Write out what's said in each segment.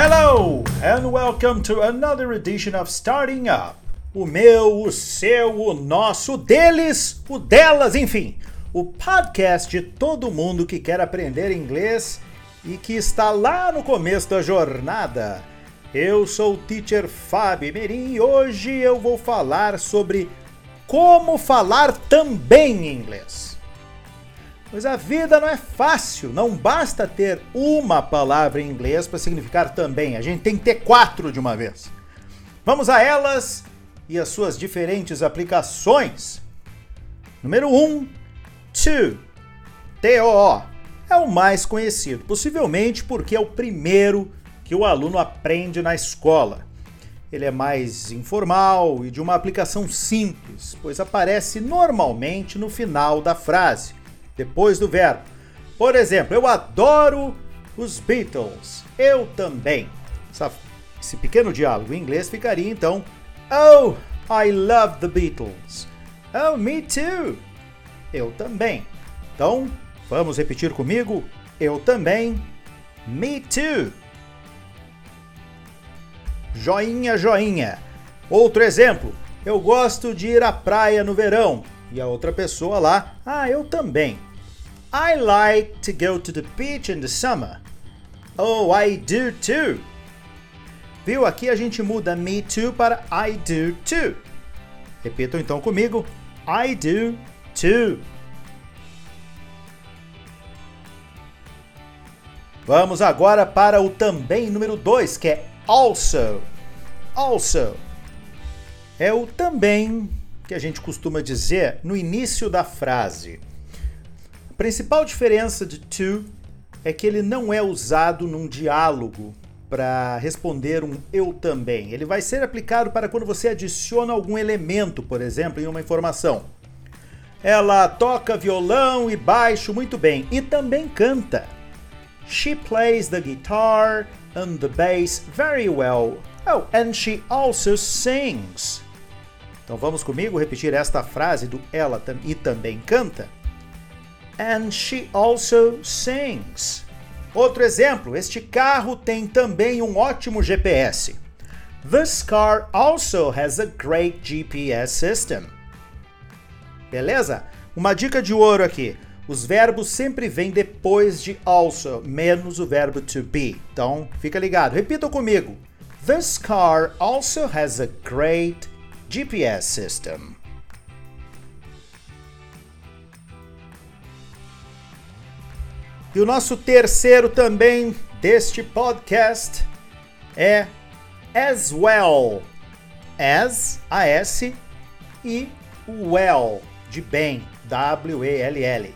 Hello and welcome to another edition of Starting Up. O meu, o seu, o nosso, o deles, o delas, enfim, o podcast de todo mundo que quer aprender inglês e que está lá no começo da jornada. Eu sou o teacher Fábio Merim e hoje eu vou falar sobre como falar também inglês. Pois a vida não é fácil, não basta ter uma palavra em inglês para significar também, a gente tem que ter quatro de uma vez. Vamos a elas e as suas diferentes aplicações. Número 1, um, to, T-O-O, é o mais conhecido, possivelmente porque é o primeiro que o aluno aprende na escola. Ele é mais informal e de uma aplicação simples, pois aparece normalmente no final da frase depois do verbo. Por exemplo, eu adoro os Beatles. Eu também. Esse pequeno diálogo em inglês ficaria então: Oh, I love the Beatles. Oh, me too. Eu também. Então, vamos repetir comigo? Eu também. Me too. Joinha, joinha. Outro exemplo. Eu gosto de ir à praia no verão. E a outra pessoa lá, ah, eu também. I like to go to the beach in the summer. Oh, I do too. Viu? Aqui a gente muda me too para I do too. Repitam então comigo. I do too. Vamos agora para o também número 2, que é also. Also. É o também que a gente costuma dizer no início da frase principal diferença de to é que ele não é usado num diálogo para responder um eu também. Ele vai ser aplicado para quando você adiciona algum elemento, por exemplo, em uma informação. Ela toca violão e baixo muito bem e também canta. She plays the guitar and the bass very well. Oh, and she also sings. Então vamos comigo repetir esta frase do ela e também canta and she also sings. Outro exemplo, este carro tem também um ótimo GPS. This car also has a great GPS system. Beleza? Uma dica de ouro aqui. Os verbos sempre vêm depois de also, menos o verbo to be. Então, fica ligado. Repita comigo. This car also has a great GPS system. E o nosso terceiro também deste podcast é as well. As, A-S, e well, de bem, W-E-L-L.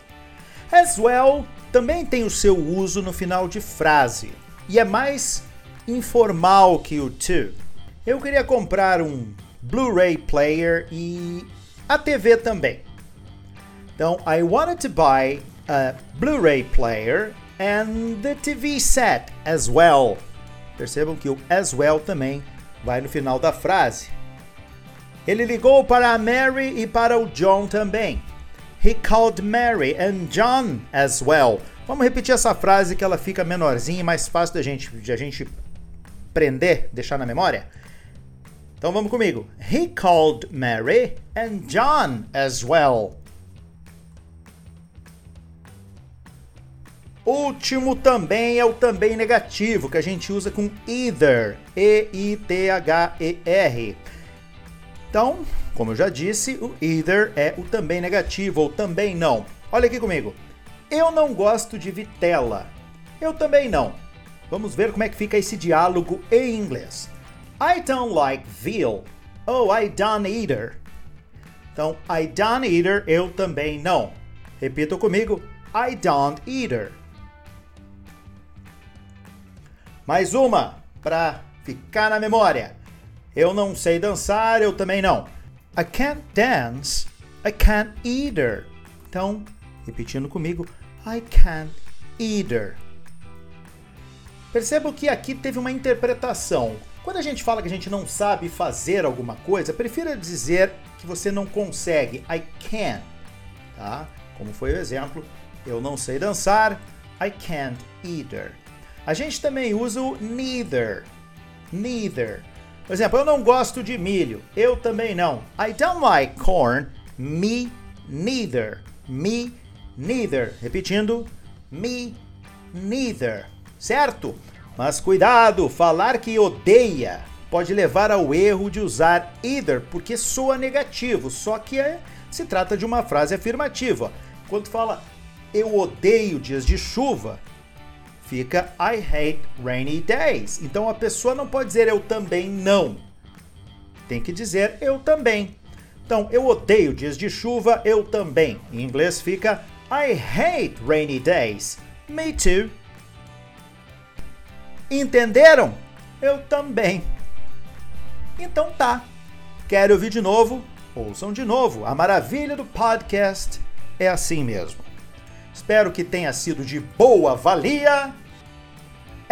As well também tem o seu uso no final de frase e é mais informal que o to. Eu queria comprar um Blu-ray player e a TV também. Então, I wanted to buy a Blu-ray player and the TV set as well. Percebam que o as well também vai no final da frase. Ele ligou para a Mary e para o John também. He called Mary and John as well. Vamos repetir essa frase que ela fica menorzinha e mais fácil da gente, de a gente prender, deixar na memória. Então vamos comigo. He called Mary and John as well. Último também é o também negativo, que a gente usa com either, E-I-T-H-E-R. Então, como eu já disse, o either é o também negativo ou também não. Olha aqui comigo. Eu não gosto de vitela. Eu também não. Vamos ver como é que fica esse diálogo em inglês. I don't like veal. Oh, I don't either. Então, I don't either, eu também não. Repita comigo. I don't either. Mais uma para ficar na memória. Eu não sei dançar, eu também não. I can't dance, I can't either. Então, repetindo comigo, I can't either. Percebo que aqui teve uma interpretação. Quando a gente fala que a gente não sabe fazer alguma coisa, prefira dizer que você não consegue. I can. Tá? Como foi o exemplo, eu não sei dançar. I can't either. A gente também usa o neither. Neither. Por exemplo, eu não gosto de milho. Eu também não. I don't like corn. Me neither. Me neither. Repetindo, me neither. Certo? Mas cuidado, falar que odeia pode levar ao erro de usar either, porque soa negativo, só que é, se trata de uma frase afirmativa. Quando fala eu odeio dias de chuva, fica I hate rainy days. Então a pessoa não pode dizer eu também não. Tem que dizer eu também. Então, eu odeio dias de chuva, eu também. Em inglês fica I hate rainy days. Me too. Entenderam? Eu também. Então tá. Quer ouvir de novo? Ouçam de novo. A maravilha do podcast é assim mesmo. Espero que tenha sido de boa valia.